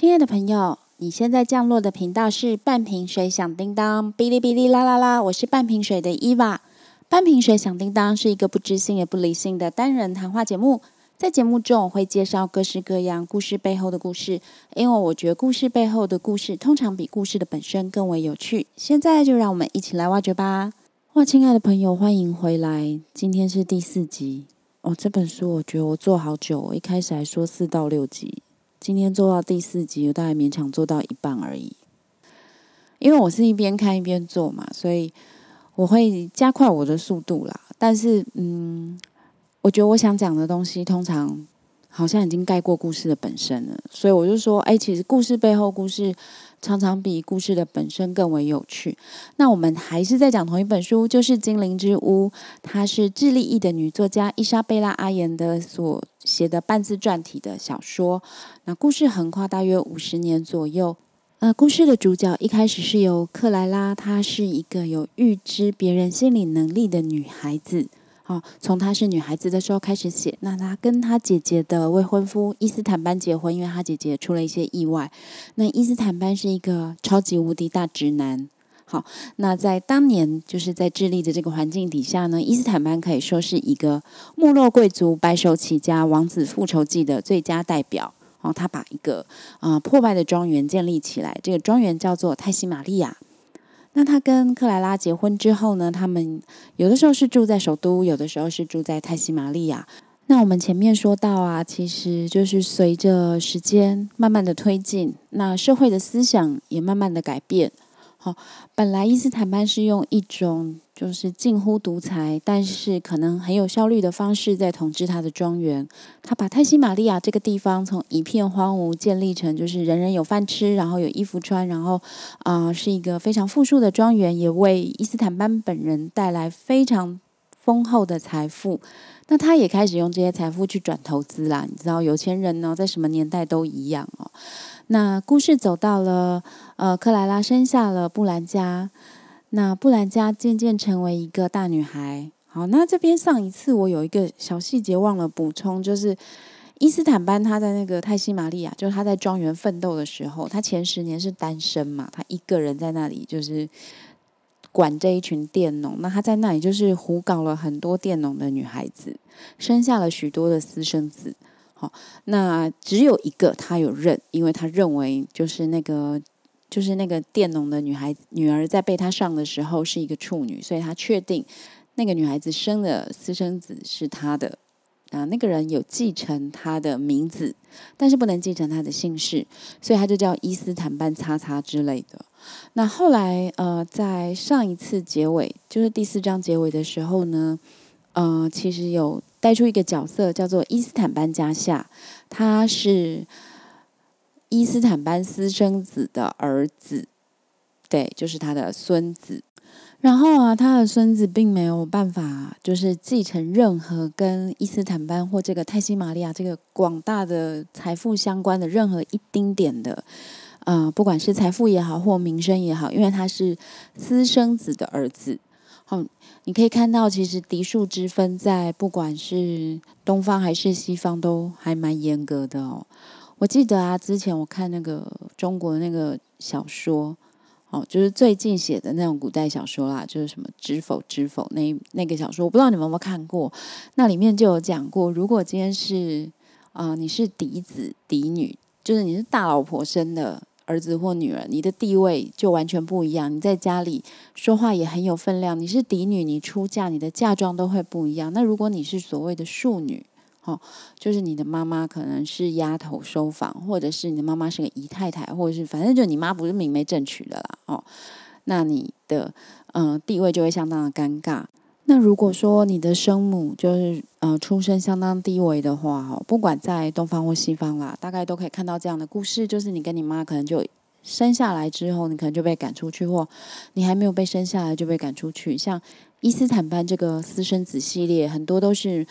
亲爱的朋友，你现在降落的频道是半瓶水响叮当，哔哩哔哩啦啦啦，我是半瓶水的伊娃。半瓶水响叮当是一个不知性也不理性的单人谈话节目，在节目中我会介绍各式各样故事背后的故事，因为我觉得故事背后的故事通常比故事的本身更为有趣。现在就让我们一起来挖掘吧！哇，亲爱的朋友，欢迎回来，今天是第四集哦。这本书我觉得我做好久，我一开始还说四到六集。今天做到第四集，我大概勉强做到一半而已。因为我是一边看一边做嘛，所以我会加快我的速度啦。但是，嗯，我觉得我想讲的东西，通常好像已经盖过故事的本身了。所以我就说，哎，其实故事背后故事。常常比故事的本身更为有趣。那我们还是在讲同一本书，就是《精灵之屋》，它是智利裔的女作家伊莎贝拉·阿言的所写的半自传体的小说。那故事横跨大约五十年左右。呃，故事的主角一开始是由克莱拉，她是一个有预知别人心理能力的女孩子。哦，从她是女孩子的时候开始写。那她跟她姐姐的未婚夫伊斯坦班结婚，因为她姐姐出了一些意外。那伊斯坦班是一个超级无敌大直男。好，那在当年就是在智利的这个环境底下呢，伊斯坦班可以说是一个没落贵族、白手起家、王子复仇记的最佳代表。然后，他把一个啊破败的庄园建立起来，这个庄园叫做泰西玛利亚。那他跟克莱拉结婚之后呢？他们有的时候是住在首都，有的时候是住在泰西玛利亚。那我们前面说到啊，其实就是随着时间慢慢的推进，那社会的思想也慢慢的改变。好，本来伊斯坦班是用一种就是近乎独裁，但是可能很有效率的方式在统治他的庄园。他把泰西玛利亚这个地方从一片荒芜建立成就是人人有饭吃，然后有衣服穿，然后啊是一个非常富庶的庄园，也为伊斯坦班本人带来非常丰厚的财富。那他也开始用这些财富去转投资啦。你知道有钱人呢，在什么年代都一样哦。那故事走到了，呃，克莱拉生下了布兰加，那布兰加渐渐成为一个大女孩。好，那这边上一次我有一个小细节忘了补充，就是伊斯坦班他在那个泰西玛利亚，就是他在庄园奋斗的时候，他前十年是单身嘛，他一个人在那里就是管这一群佃农，那他在那里就是胡搞了很多佃农的女孩子，生下了许多的私生子。好，那只有一个他有认，因为他认为就是那个就是那个佃农的女孩女儿在被他上的时候是一个处女，所以他确定那个女孩子生的私生子是他的啊。那个人有继承他的名字，但是不能继承他的姓氏，所以他就叫伊斯坦班叉叉之类的。那后来呃，在上一次结尾，就是第四章结尾的时候呢，呃，其实有。带出一个角色叫做伊斯坦班加夏，他是伊斯坦班私生子的儿子，对，就是他的孙子。然后啊，他的孙子并没有办法，就是继承任何跟伊斯坦班或这个泰西玛利亚这个广大的财富相关的任何一丁点的，呃，不管是财富也好或名声也好，因为他是私生子的儿子。你可以看到，其实嫡庶之分在不管是东方还是西方都还蛮严格的哦。我记得啊，之前我看那个中国那个小说，哦，就是最近写的那种古代小说啦，就是什么《知否知否》那那个小说，我不知道你们有没有看过。那里面就有讲过，如果今天是啊，你是嫡子嫡女，就是你是大老婆生的。儿子或女儿，你的地位就完全不一样。你在家里说话也很有分量。你是嫡女，你出嫁，你的嫁妆都会不一样。那如果你是所谓的庶女，哦，就是你的妈妈可能是丫头收房，或者是你的妈妈是个姨太太，或者是反正就你妈不是明媒正娶的啦，哦，那你的嗯地位就会相当的尴尬。那如果说你的生母就是呃出身相当低微的话，哈，不管在东方或西方啦，大概都可以看到这样的故事，就是你跟你妈可能就生下来之后，你可能就被赶出去，或你还没有被生下来就被赶出去。像伊斯坦班这个私生子系列，很多都是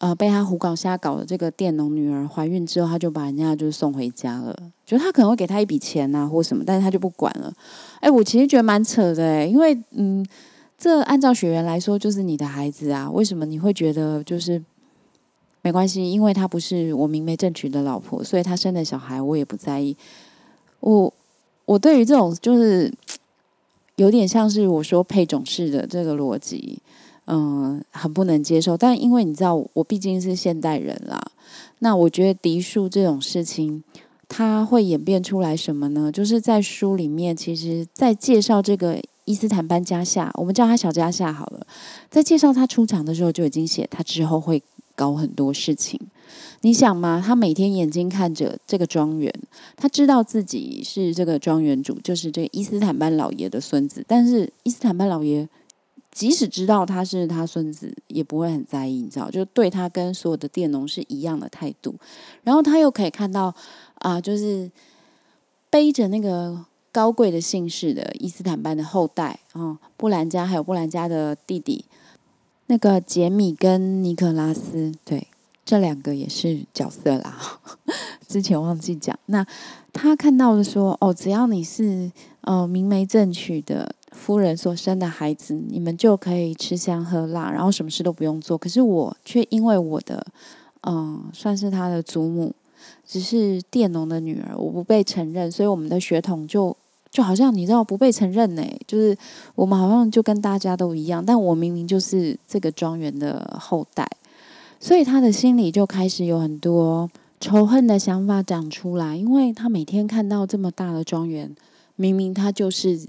呃被他胡搞瞎搞的这个佃农女儿怀孕之后，他就把人家就送回家了，就他可能会给他一笔钱呐或什么，但是他就不管了。哎，我其实觉得蛮扯的哎，因为嗯。这按照血缘来说，就是你的孩子啊？为什么你会觉得就是没关系，因为他不是我明媒正娶的老婆，所以他生的小孩我也不在意。我我对于这种就是 有点像是我说配种式的这个逻辑，嗯，很不能接受。但因为你知道，我毕竟是现代人啦，那我觉得嫡庶这种事情。他会演变出来什么呢？就是在书里面，其实，在介绍这个伊斯坦班加夏，我们叫他小加夏好了。在介绍他出场的时候，就已经写他之后会搞很多事情。你想吗？他每天眼睛看着这个庄园，他知道自己是这个庄园主，就是这个伊斯坦班老爷的孙子。但是伊斯坦班老爷即使知道他是他孙子，也不会很在意，你知道，就对他跟所有的佃农是一样的态度。然后他又可以看到。啊，就是背着那个高贵的姓氏的伊斯坦班的后代啊，布兰家还有布兰家的弟弟，那个杰米跟尼克拉斯，对，这两个也是角色啦。之前忘记讲，那他看到的说，哦，只要你是呃明媒正娶的夫人所生的孩子，你们就可以吃香喝辣，然后什么事都不用做。可是我却因为我的嗯，算是他的祖母。只是佃农的女儿，我不被承认，所以我们的血统就就好像你知道不被承认呢，就是我们好像就跟大家都一样，但我明明就是这个庄园的后代，所以他的心里就开始有很多仇恨的想法长出来，因为他每天看到这么大的庄园，明明他就是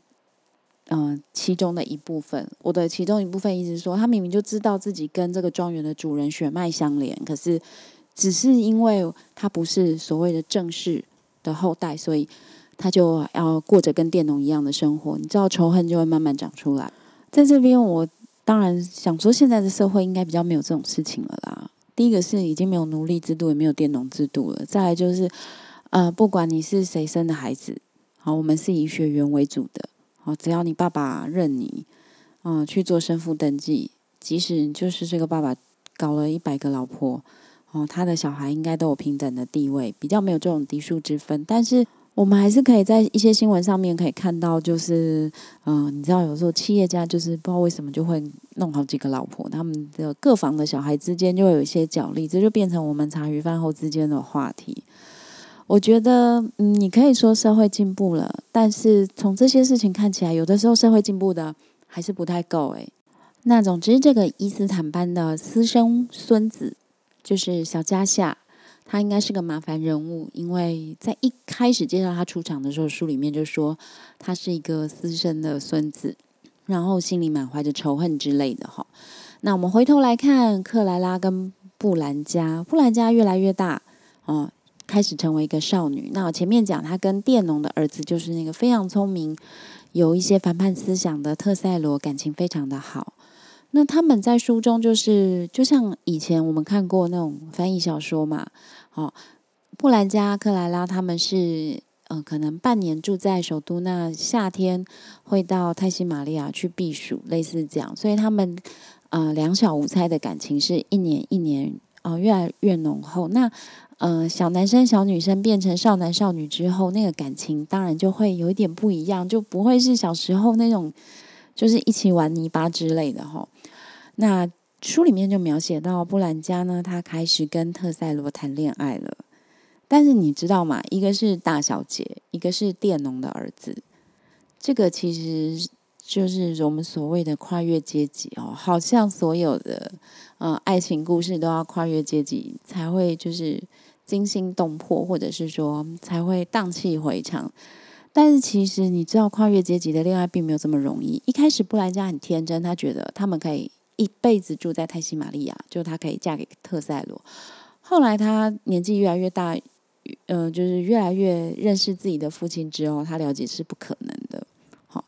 嗯其中的一部分，我的其中一部分意思是说，他明明就知道自己跟这个庄园的主人血脉相连，可是。只是因为他不是所谓的正式的后代，所以他就要过着跟佃农一样的生活。你知道，仇恨就会慢慢长出来。在这边，我当然想说，现在的社会应该比较没有这种事情了啦。第一个是已经没有奴隶制度，也没有佃农制度了。再来就是，呃，不管你是谁生的孩子，好，我们是以血缘为主的。好，只要你爸爸认你，嗯，去做生父登记，即使就是这个爸爸搞了一百个老婆。哦，他的小孩应该都有平等的地位，比较没有这种嫡庶之分。但是我们还是可以在一些新闻上面可以看到，就是嗯，你知道，有时候企业家就是不知道为什么就会弄好几个老婆，他们的各房的小孩之间就会有一些角力，这就变成我们茶余饭后之间的话题。我觉得，嗯，你可以说社会进步了，但是从这些事情看起来，有的时候社会进步的还是不太够诶。那总之，这个伊斯坦班的私生孙子。就是小加夏，他应该是个麻烦人物，因为在一开始介绍他出场的时候，书里面就说他是一个私生的孙子，然后心里满怀着仇恨之类的哈。那我们回头来看克莱拉跟布兰加，布兰加越来越大哦，开始成为一个少女。那我前面讲他跟佃农的儿子，就是那个非常聪明、有一些反叛思想的特塞罗，感情非常的好。那他们在书中就是，就像以前我们看过那种翻译小说嘛，哦，布兰加、克莱拉他们是，呃，可能半年住在首都，那夏天会到泰西玛利亚去避暑，类似这样，所以他们，呃，两小无猜的感情是一年一年，哦，越来越浓厚。那，呃，小男生、小女生变成少男少女之后，那个感情当然就会有一点不一样，就不会是小时候那种，就是一起玩泥巴之类的，哈。那书里面就描写到布兰加呢，他开始跟特塞罗谈恋爱了。但是你知道吗？一个是大小姐，一个是佃农的儿子。这个其实就是我们所谓的跨越阶级哦。好像所有的呃爱情故事都要跨越阶级才会就是惊心动魄，或者是说才会荡气回肠。但是其实你知道，跨越阶级的恋爱并没有这么容易。一开始布莱加很天真，他觉得他们可以。一辈子住在泰西玛利亚，就他可以嫁给特塞罗。后来他年纪越来越大，嗯，就是越来越认识自己的父亲之后，他了解是不可能的。好，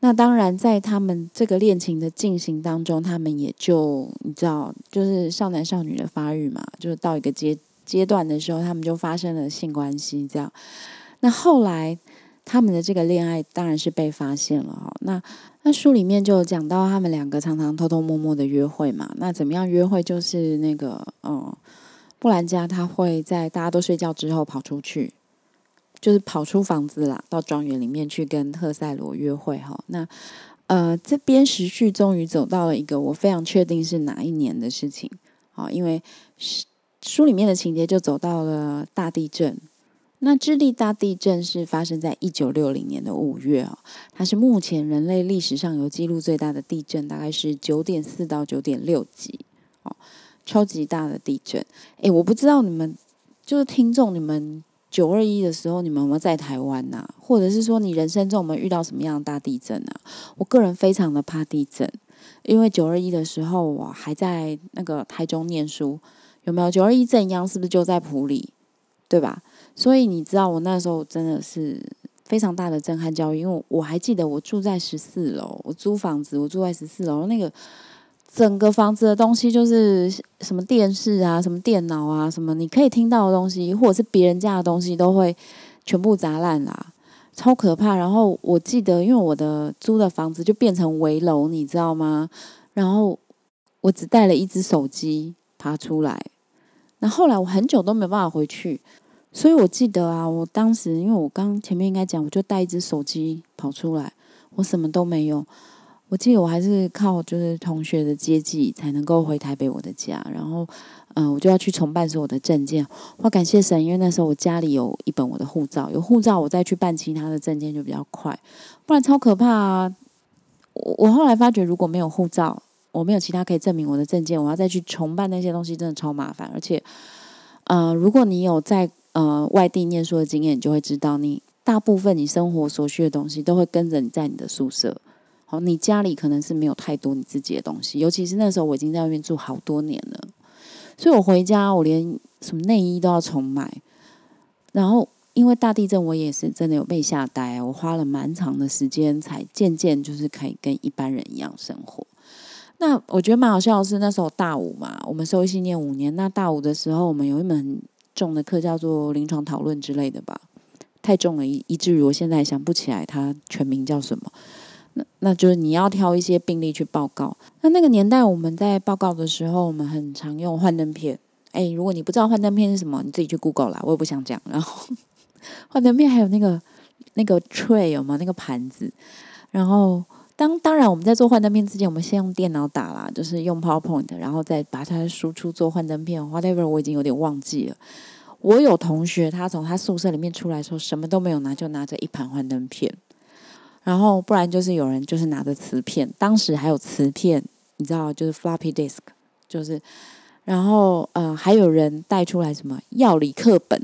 那当然在他们这个恋情的进行当中，他们也就你知道，就是少男少女的发育嘛，就是到一个阶阶段的时候，他们就发生了性关系。这样，那后来他们的这个恋爱当然是被发现了。哈，那。那书里面就讲到他们两个常常偷偷摸摸的约会嘛。那怎么样约会？就是那个，嗯，布兰加他会在大家都睡觉之后跑出去，就是跑出房子啦，到庄园里面去跟特塞罗约会哈。那呃，这边时序终于走到了一个我非常确定是哪一年的事情。啊，因为书里面的情节就走到了大地震。那智利大地震是发生在一九六零年的五月啊，它是目前人类历史上有记录最大的地震，大概是九点四到九点六级哦，超级大的地震。诶，我不知道你们就是听众，你们九二一的时候，你们有没有在台湾呐？或者是说你人生中有没有遇到什么样的大地震啊？我个人非常的怕地震，因为九二一的时候我还在那个台中念书，有没有？九二一震央是不是就在普里？对吧？所以你知道，我那时候真的是非常大的震撼教育，因为我还记得我住在十四楼，我租房子，我住在十四楼，那个整个房子的东西就是什么电视啊、什么电脑啊、什么你可以听到的东西，或者是别人家的东西，都会全部砸烂啦，超可怕。然后我记得，因为我的租的房子就变成围楼，你知道吗？然后我只带了一只手机爬出来，那后来我很久都没办法回去。所以我记得啊，我当时因为我刚前面应该讲，我就带一只手机跑出来，我什么都没有。我记得我还是靠就是同学的接济才能够回台北我的家，然后嗯，我就要去重办所有的证件。我感谢神，因为那时候我家里有一本我的护照，有护照我再去办其他的证件就比较快，不然超可怕啊！我我后来发觉，如果没有护照，我没有其他可以证明我的证件，我要再去重办那些东西，真的超麻烦。而且，呃，如果你有在呃，外地念书的经验，你就会知道，你大部分你生活所需的东西都会跟着你在你的宿舍。好，你家里可能是没有太多你自己的东西，尤其是那时候我已经在外面住好多年了，所以我回家我连什么内衣都要重买。然后因为大地震，我也是真的有被吓呆，我花了蛮长的时间才渐渐就是可以跟一般人一样生活。那我觉得蛮好笑的是，那时候大五嘛，我们收信念五年，那大五的时候我们有一门。重的课叫做临床讨论之类的吧，太重了，以以至于我现在想不起来它全名叫什么。那那就是你要挑一些病例去报告。那那个年代我们在报告的时候，我们很常用幻灯片。哎，如果你不知道幻灯片是什么，你自己去 Google 啦，我也不想讲。然后 幻灯片还有那个那个 tray 有吗？那个盘子，然后。当当然，我们在做幻灯片之前，我们先用电脑打啦，就是用 PowerPoint，然后再把它输出做幻灯片。Whatever，我已经有点忘记了。我有同学，他从他宿舍里面出来说，什么都没有拿，就拿着一盘幻灯片，然后不然就是有人就是拿着磁片，当时还有磁片，你知道，就是 Floppy Disk，就是，然后呃，还有人带出来什么药理课本，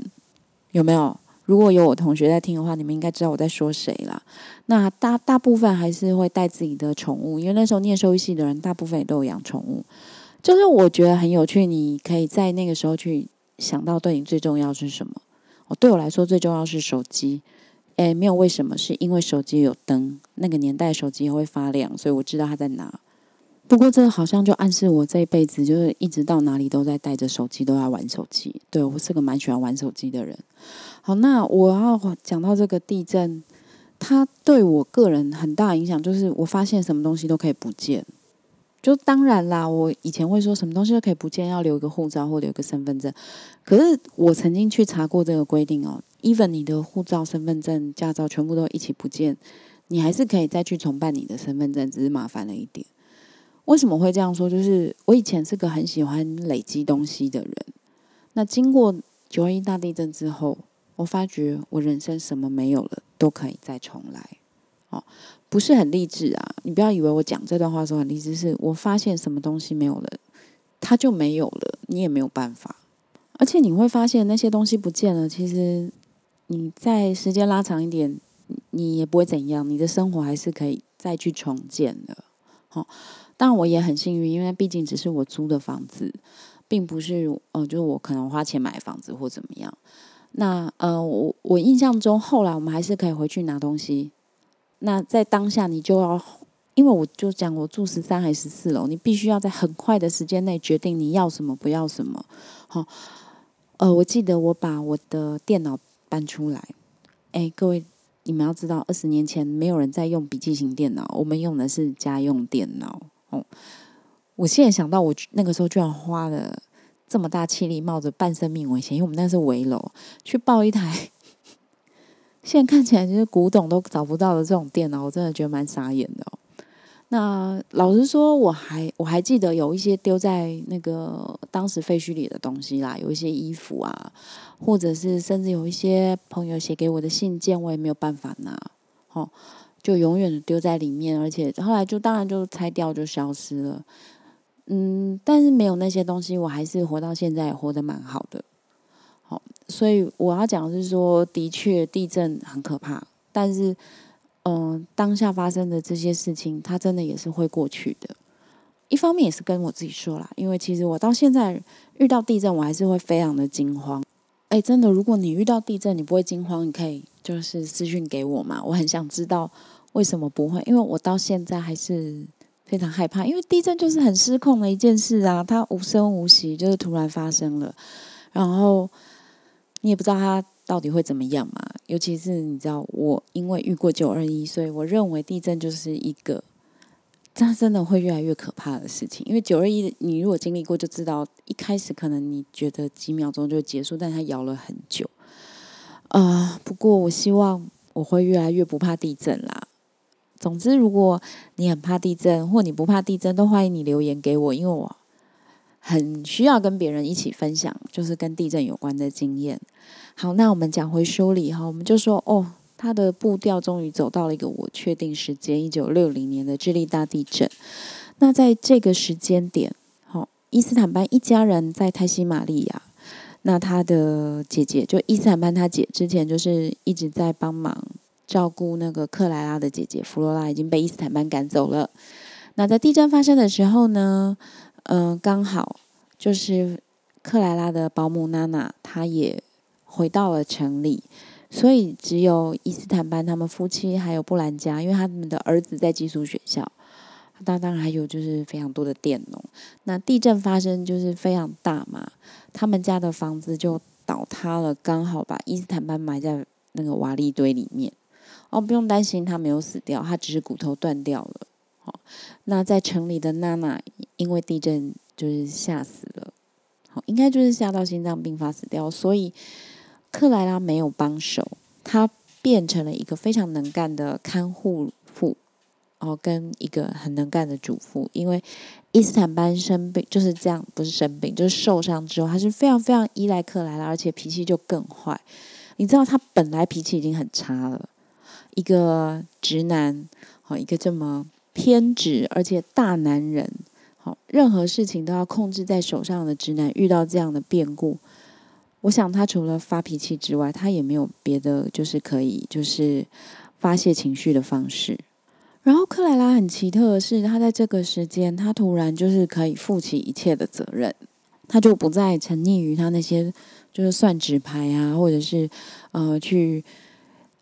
有没有？如果有我同学在听的话，你们应该知道我在说谁啦。那大大部分还是会带自己的宠物，因为那时候念兽医系的人，大部分也都有养宠物。就是我觉得很有趣，你可以在那个时候去想到对你最重要是什么。哦，对我来说最重要是手机。诶，没有为什么，是因为手机有灯，那个年代手机也会发亮，所以我知道它在哪。不过这好像就暗示我这一辈子就是一直到哪里都在带着手机，都要玩手机。对我是个蛮喜欢玩手机的人。好，那我要讲到这个地震，它对我个人很大影响，就是我发现什么东西都可以不见。就当然啦，我以前会说什么东西都可以不见，要留一个护照或留个身份证。可是我曾经去查过这个规定哦，even 你的护照、身份证、驾照全部都一起不见，你还是可以再去重办你的身份证，只是麻烦了一点。为什么会这样说？就是我以前是个很喜欢累积东西的人，那经过九二一大地震之后。我发觉我人生什么没有了都可以再重来，哦，不是很励志啊！你不要以为我讲这段话的时候很励志，是我发现什么东西没有了，它就没有了，你也没有办法。而且你会发现那些东西不见了，其实你在时间拉长一点，你也不会怎样，你的生活还是可以再去重建的。好，然我也很幸运，因为毕竟只是我租的房子，并不是呃，就是我可能花钱买房子或怎么样。那呃，我我印象中，后来我们还是可以回去拿东西。那在当下，你就要，因为我就讲我住十三还是十四楼，你必须要在很快的时间内决定你要什么，不要什么。好，呃，我记得我把我的电脑搬出来。哎，各位，你们要知道，二十年前没有人在用笔记型电脑，我们用的是家用电脑。哦，我现在想到，我那个时候居然花了。这么大气力，冒着半生命危险，因为我们那是围楼，去抱一台，现在看起来就是古董都找不到的这种电脑，我真的觉得蛮傻眼的。那老实说，我还我还记得有一些丢在那个当时废墟里的东西啦，有一些衣服啊，或者是甚至有一些朋友写给我的信件，我也没有办法拿，哦，就永远的丢在里面，而且后来就当然就拆掉就消失了。嗯，但是没有那些东西，我还是活到现在，活得蛮好的。好，所以我要讲的是说，的确地震很可怕，但是。嗯，当下发生的这些事情，它真的也是会过去的。一方面也是跟我自己说啦，因为其实我到现在遇到地震，我还是会非常的惊慌。哎，真的，如果你遇到地震，你不会惊慌，你可以就是私讯给我嘛。我很想知道为什么不会，因为我到现在还是非常害怕，因为地震就是很失控的一件事啊，它无声无息，就是突然发生了，然后你也不知道它。到底会怎么样嘛？尤其是你知道，我因为遇过九二一，所以我认为地震就是一个，它真的会越来越可怕的事情。因为九二一，你如果经历过，就知道一开始可能你觉得几秒钟就结束，但它摇了很久。啊，不过我希望我会越来越不怕地震啦。总之，如果你很怕地震，或你不怕地震，都欢迎你留言给我，因为我很需要跟别人一起分享，就是跟地震有关的经验。好，那我们讲回书里哈，我们就说哦，他的步调终于走到了一个我确定时间，一九六零年的智利大地震。那在这个时间点，好，伊斯坦班一家人在泰西玛利亚。那他的姐姐就伊斯坦班他姐之前就是一直在帮忙照顾那个克莱拉的姐姐弗罗拉，已经被伊斯坦班赶走了。那在地震发生的时候呢，嗯，刚好就是克莱拉的保姆娜娜，她也。回到了城里，所以只有伊斯坦班他们夫妻还有布兰家，因为他们的儿子在寄宿学校。那当然还有就是非常多的佃农。那地震发生就是非常大嘛，他们家的房子就倒塌了，刚好把伊斯坦班埋在那个瓦砾堆里面。哦，不用担心，他没有死掉，他只是骨头断掉了。好，那在城里的娜娜因为地震就是吓死了，好，应该就是吓到心脏病发死掉，所以。克莱拉没有帮手，她变成了一个非常能干的看护妇，哦，跟一个很能干的主妇。因为伊斯坦班生病就是这样，不是生病就是受伤之后，他是非常非常依赖克莱拉，而且脾气就更坏。你知道他本来脾气已经很差了，一个直男，好，一个这么偏执而且大男人，好，任何事情都要控制在手上的直男，遇到这样的变故。我想他除了发脾气之外，他也没有别的，就是可以就是发泄情绪的方式。然后克莱拉很奇特的是，他在这个时间，他突然就是可以负起一切的责任，他就不再沉溺于他那些就是算纸牌啊，或者是呃去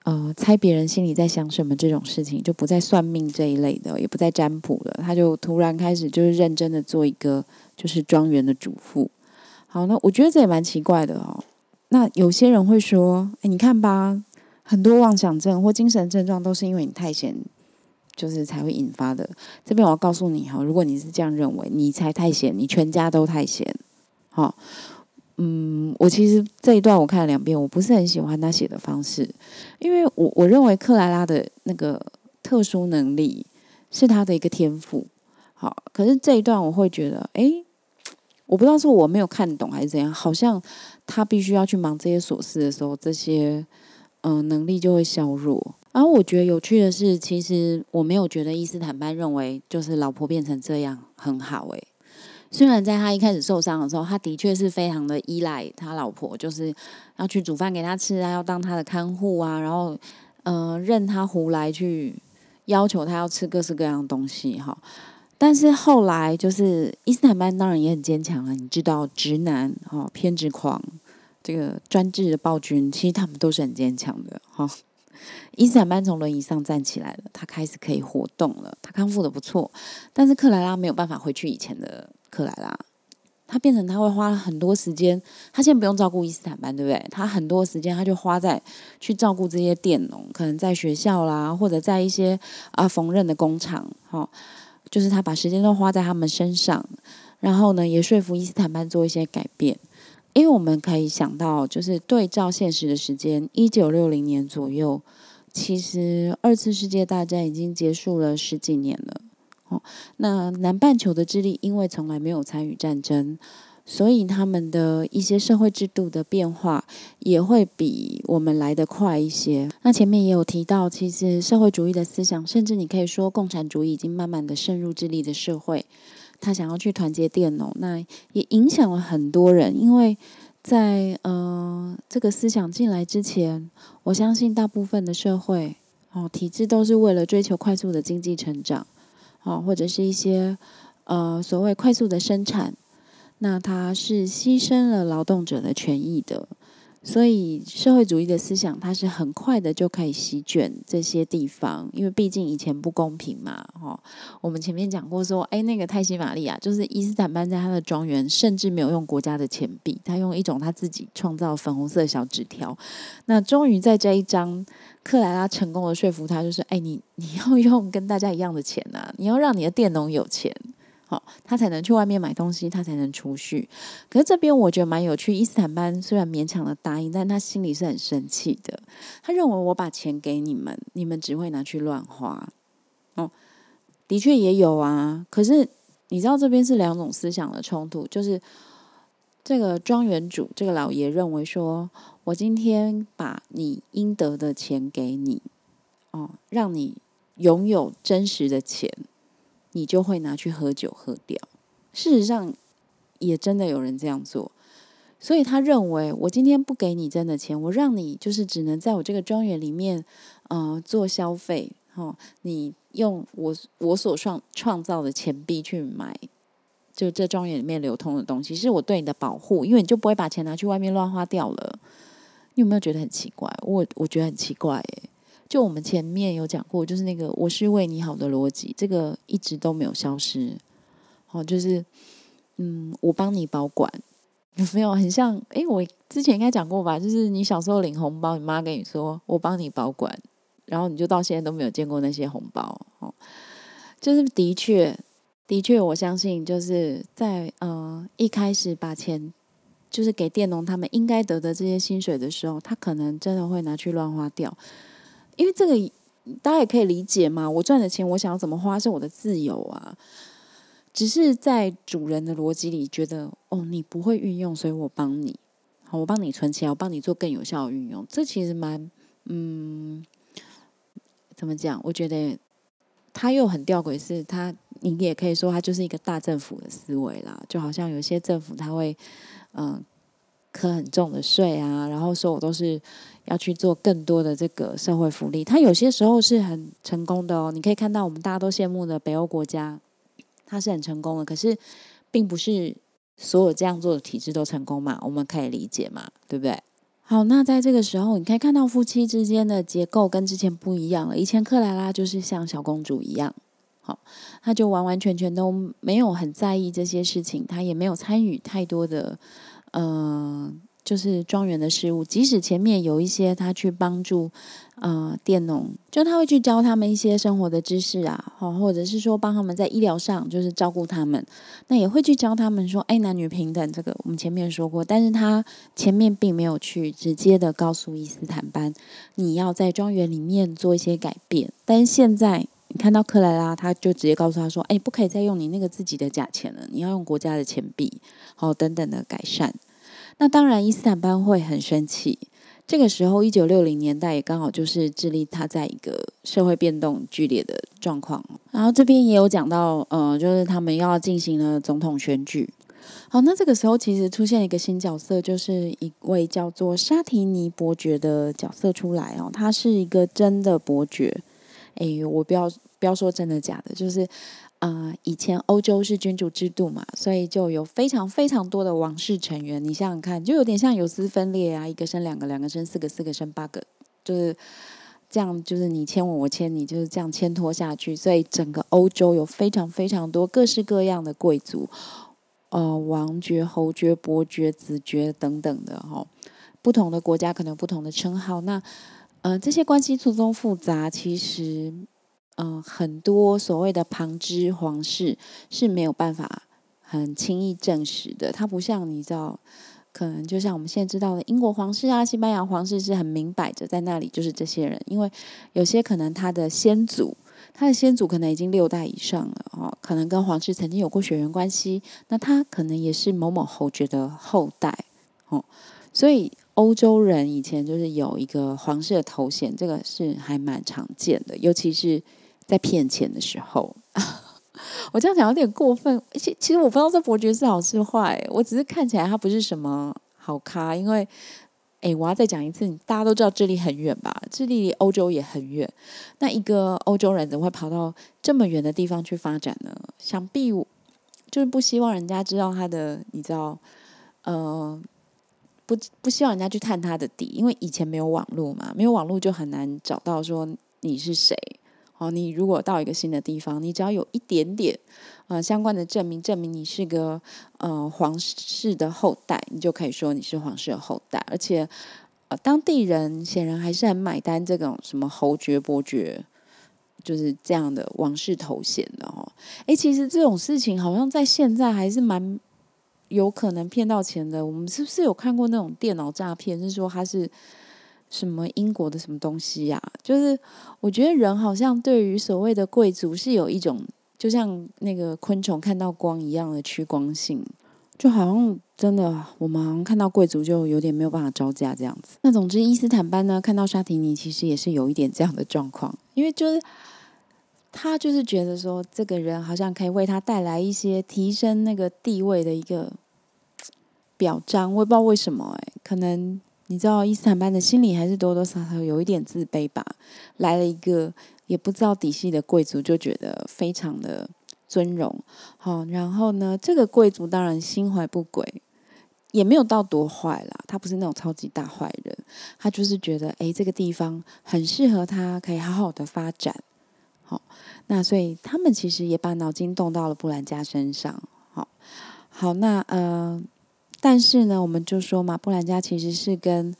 呃猜别人心里在想什么这种事情，就不再算命这一类的，也不再占卜了。他就突然开始就是认真的做一个就是庄园的主妇。好，那我觉得这也蛮奇怪的哦。那有些人会说：“哎，你看吧，很多妄想症或精神症状都是因为你太闲，就是才会引发的。”这边我要告诉你哈，如果你是这样认为，你才太闲，你全家都太闲。好，嗯，我其实这一段我看了两遍，我不是很喜欢他写的方式，因为我我认为克莱拉的那个特殊能力是他的一个天赋。好，可是这一段我会觉得，哎。我不知道是我没有看懂还是怎样，好像他必须要去忙这些琐事的时候，这些嗯能力就会削弱。然后我觉得有趣的是，其实我没有觉得伊斯坦班认为就是老婆变成这样很好诶。虽然在他一开始受伤的时候，他的确是非常的依赖他老婆，就是要去煮饭给他吃啊，要当他的看护啊，然后嗯任他胡来去要求他要吃各式各样的东西哈。但是后来，就是伊斯坦班当然也很坚强啊。你知道，直男哦，偏执狂，这个专制的暴君，其实他们都是很坚强的哈。伊斯坦班从轮椅上站起来了，他开始可以活动了，他康复的不错。但是克莱拉没有办法回去以前的克莱拉，他变成他会花很多时间。他现在不用照顾伊斯坦班，对不对？他很多时间他就花在去照顾这些佃农，可能在学校啦，或者在一些啊缝纫的工厂，哈。就是他把时间都花在他们身上，然后呢，也说服伊斯坦班做一些改变。因为我们可以想到，就是对照现实的时间，一九六零年左右，其实二次世界大战已经结束了十几年了。哦，那南半球的智利因为从来没有参与战争，所以他们的一些社会制度的变化也会比我们来得快一些。那前面也有提到，其实社会主义的思想，甚至你可以说共产主义已经慢慢的渗入智利的社会。他想要去团结佃农，那也影响了很多人，因为在呃这个思想进来之前，我相信大部分的社会哦体制都是为了追求快速的经济成长，哦或者是一些呃所谓快速的生产，那它是牺牲了劳动者的权益的。所以社会主义的思想，它是很快的就可以席卷这些地方，因为毕竟以前不公平嘛，哈。我们前面讲过说，哎，那个泰西玛利亚，就是伊斯坦班在他的庄园，甚至没有用国家的钱币，他用一种他自己创造粉红色小纸条。那终于在这一章，克莱拉成功的说服他，就是，哎，你你要用跟大家一样的钱呐，你要让你的佃农有钱。好，他才能去外面买东西，他才能储蓄。可是这边我觉得蛮有趣，伊斯坦班虽然勉强的答应，但他心里是很生气的。他认为我把钱给你们，你们只会拿去乱花。哦，的确也有啊。可是你知道这边是两种思想的冲突，就是这个庄园主这个老爷认为说，我今天把你应得的钱给你，哦，让你拥有真实的钱。你就会拿去喝酒喝掉。事实上，也真的有人这样做。所以他认为，我今天不给你真的钱，我让你就是只能在我这个庄园里面，呃，做消费。哦，你用我我所创创造的钱币去买，就这庄园里面流通的东西，是我对你的保护，因为你就不会把钱拿去外面乱花掉了。你有没有觉得很奇怪？我我觉得很奇怪，诶。就我们前面有讲过，就是那个我是为你好的逻辑，这个一直都没有消失。哦，就是嗯，我帮你保管，有没有很像？诶，我之前应该讲过吧？就是你小时候领红包，你妈跟你说我帮你保管，然后你就到现在都没有见过那些红包。哦，就是的确，的确，我相信就是在呃一开始把钱就是给佃农他们应该得的这些薪水的时候，他可能真的会拿去乱花掉。因为这个大家也可以理解嘛，我赚的钱我想要怎么花是我的自由啊，只是在主人的逻辑里觉得哦你不会运用，所以我帮你，好我帮你存钱，我帮你做更有效的运用，这其实蛮嗯怎么讲？我觉得他又很吊诡，是他你也可以说他就是一个大政府的思维啦，就好像有些政府他会嗯。课很重的税啊，然后说我都是要去做更多的这个社会福利。他有些时候是很成功的哦，你可以看到我们大家都羡慕的北欧国家，它是很成功的。可是，并不是所有这样做的体制都成功嘛，我们可以理解嘛，对不对？好，那在这个时候，你可以看到夫妻之间的结构跟之前不一样了。以前克莱拉就是像小公主一样，好，她就完完全全都没有很在意这些事情，她也没有参与太多的。嗯，就是庄园的事物，即使前面有一些他去帮助，呃，佃农，就他会去教他们一些生活的知识啊，或者是说帮他们在医疗上就是照顾他们，那也会去教他们说，哎，男女平等这个我们前面说过，但是他前面并没有去直接的告诉伊斯坦班，你要在庄园里面做一些改变，但现在你看到克莱拉，他就直接告诉他说，哎，不可以再用你那个自己的假钱了，你要用国家的钱币。好，等等的改善。那当然，伊斯坦班会很生气。这个时候，一九六零年代也刚好就是智利，它在一个社会变动剧烈的状况。然后这边也有讲到，呃，就是他们要进行了总统选举。好，那这个时候其实出现一个新角色，就是一位叫做沙提尼伯爵的角色出来哦。他是一个真的伯爵。哎，我不要不要说真的假的，就是。啊，以前欧洲是君主制度嘛，所以就有非常非常多的王室成员。你想想看，就有点像有丝分裂啊，一个生两个，两个生四个，四个生八个，就是这样，就是你牵我，我牵你，就是这样牵拖下去。所以整个欧洲有非常非常多各式各样的贵族，呃，王爵、侯爵、伯爵、子爵等等的哈。不同的国家可能有不同的称号。那呃，这些关系错综复杂，其实。嗯，很多所谓的旁支皇室是没有办法很轻易证实的。它不像你知道，可能就像我们现在知道的英国皇室啊、西班牙皇室是很明摆着在那里，就是这些人。因为有些可能他的先祖他的先祖可能已经六代以上了哦，可能跟皇室曾经有过血缘关系，那他可能也是某某侯爵的后代哦，所以欧洲人以前就是有一个皇室的头衔，这个是还蛮常见的，尤其是在骗钱的时候。我这样讲有点过分，其其实我不知道这伯爵是好是坏，我只是看起来他不是什么好咖，因为，哎，我要再讲一次，大家都知道智利很远吧？智利离欧洲也很远，那一个欧洲人怎么会跑到这么远的地方去发展呢？想必就是不希望人家知道他的，你知道，呃，不不希望人家去探他的底，因为以前没有网络嘛，没有网络就很难找到说你是谁。哦，你如果到一个新的地方，你只要有一点点呃相关的证明，证明你是个呃皇室的后代，你就可以说你是皇室的后代。而且呃当地人显然还是很买单这种什么侯爵、伯爵，就是这样的王室头衔的哦。诶，其实这种事情好像在现在还是蛮有可能骗到钱的。我们是不是有看过那种电脑诈骗？是说他是？什么英国的什么东西呀？就是我觉得人好像对于所谓的贵族是有一种，就像那个昆虫看到光一样的趋光性，就好像真的我们好像看到贵族就有点没有办法招架这样子。那总之，伊斯坦班呢看到沙提尼其实也是有一点这样的状况，因为就是他就是觉得说这个人好像可以为他带来一些提升那个地位的一个表彰，我也不知道为什么哎，可能。你知道伊斯坦班的心里还是多多少少有一点自卑吧？来了一个也不知道底细的贵族，就觉得非常的尊荣。好，然后呢，这个贵族当然心怀不轨，也没有到多坏啦。他不是那种超级大坏人，他就是觉得，哎，这个地方很适合他，可以好好的发展。好，那所以他们其实也把脑筋动到了布兰加身上。好，好，那呃。但是呢，我们就说嘛，布兰加其实是跟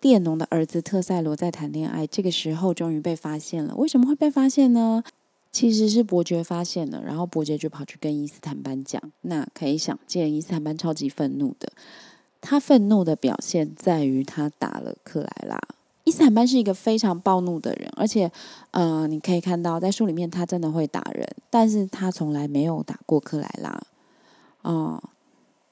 佃农的儿子特塞罗在谈恋爱。这个时候终于被发现了。为什么会被发现呢？其实是伯爵发现了，然后伯爵就跑去跟伊斯坦班讲。那可以想见，伊斯坦班超级愤怒的。他愤怒的表现在于他打了克莱拉。伊斯坦班是一个非常暴怒的人，而且，呃，你可以看到在书里面他真的会打人，但是他从来没有打过克莱拉。哦。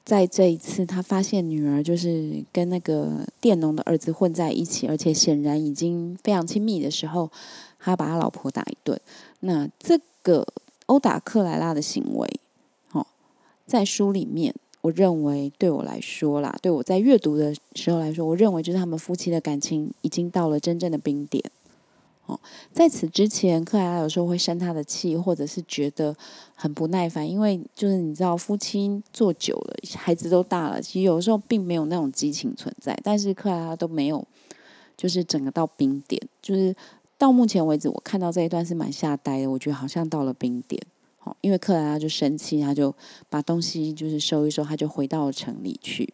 在这一次，他发现女儿就是跟那个佃农的儿子混在一起，而且显然已经非常亲密的时候，他把他老婆打一顿。那这个殴打克莱拉的行为，哦，在书里面，我认为对我来说啦，对我在阅读的时候来说，我认为就是他们夫妻的感情已经到了真正的冰点。哦，在此之前，克莱拉有时候会生他的气，或者是觉得很不耐烦，因为就是你知道，夫妻做久了，孩子都大了，其实有时候并没有那种激情存在。但是克莱拉都没有，就是整个到冰点，就是到目前为止，我看到这一段是蛮吓呆的。我觉得好像到了冰点，因为克莱拉就生气，他就把东西就是收一收，他就回到城里去。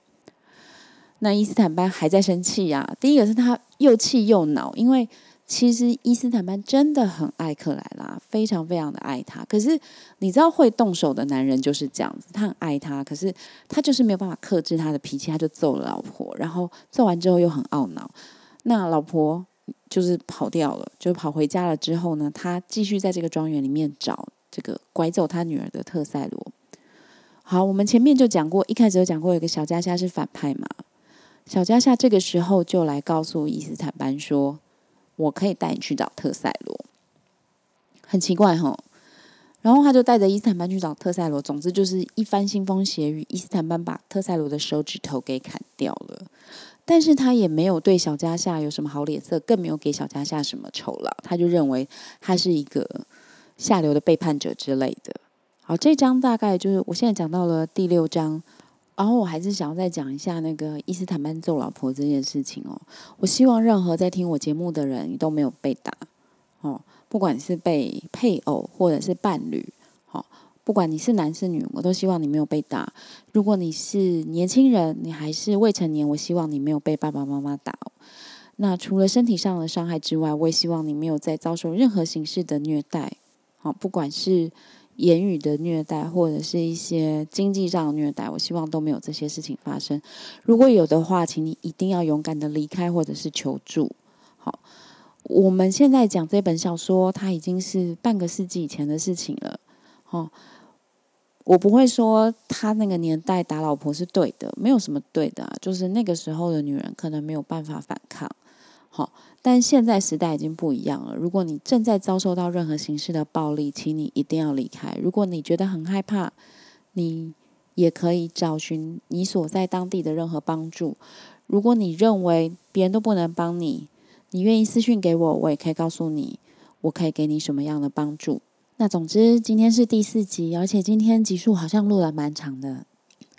那伊斯坦班还在生气呀，第一个是他又气又恼，因为。其实伊斯坦班真的很爱克莱拉，非常非常的爱他。可是你知道，会动手的男人就是这样子，他很爱他，可是他就是没有办法克制他的脾气，他就揍了老婆。然后揍完之后又很懊恼，那老婆就是跑掉了，就跑回家了。之后呢，他继续在这个庄园里面找这个拐走他女儿的特塞罗。好，我们前面就讲过，一开始有讲过，有个小加夏是反派嘛。小加夏这个时候就来告诉伊斯坦班说。我可以带你去找特塞罗，很奇怪哈。然后他就带着伊斯坦班去找特塞罗，总之就是一番腥风血雨。伊斯坦班把特塞罗的手指头给砍掉了，但是他也没有对小加夏有什么好脸色，更没有给小加夏什么酬劳。他就认为他是一个下流的背叛者之类的。好，这章大概就是我现在讲到了第六章。然后我还是想要再讲一下那个伊斯坦班揍老婆这件事情哦。我希望任何在听我节目的人，都没有被打哦。不管是被配偶或者是伴侣，好，不管你是男是女，我都希望你没有被打。如果你是年轻人，你还是未成年，我希望你没有被爸爸妈妈打。哦那除了身体上的伤害之外，我也希望你没有再遭受任何形式的虐待。好，不管是。言语的虐待，或者是一些经济上的虐待，我希望都没有这些事情发生。如果有的话，请你一定要勇敢的离开，或者是求助。好，我们现在讲这本小说，它已经是半个世纪以前的事情了。哦，我不会说他那个年代打老婆是对的，没有什么对的，就是那个时候的女人可能没有办法反抗。好，但现在时代已经不一样了。如果你正在遭受到任何形式的暴力，请你一定要离开。如果你觉得很害怕，你也可以找寻你所在当地的任何帮助。如果你认为别人都不能帮你，你愿意私讯给我，我也可以告诉你，我可以给你什么样的帮助。那总之，今天是第四集，而且今天集数好像录了蛮长的。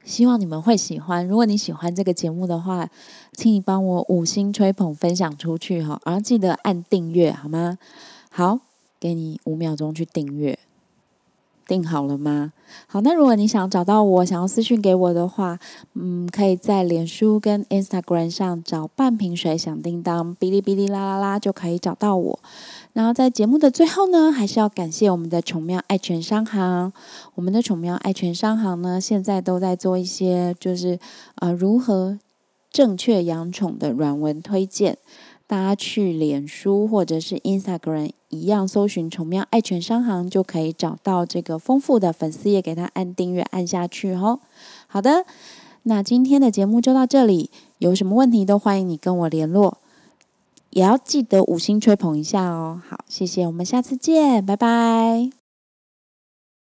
希望你们会喜欢。如果你喜欢这个节目的话，请你帮我五星吹捧，分享出去哈，然后记得按订阅好吗？好，给你五秒钟去订阅。订好了吗？好，那如果你想找到我，想要私讯给我的话，嗯，可以在脸书跟 Instagram 上找半瓶水响叮当，哔哩哔哩啦啦啦就可以找到我。然后在节目的最后呢，还是要感谢我们的宠喵爱犬商行。我们的宠喵爱犬商行呢，现在都在做一些就是呃如何正确养宠的软文推荐。大家去脸书或者是 Instagram 一样搜寻“宠喵爱犬商行”，就可以找到这个丰富的粉丝页，给他按订阅按下去哦。好的，那今天的节目就到这里，有什么问题都欢迎你跟我联络，也要记得五星吹捧一下哦。好，谢谢，我们下次见，拜拜。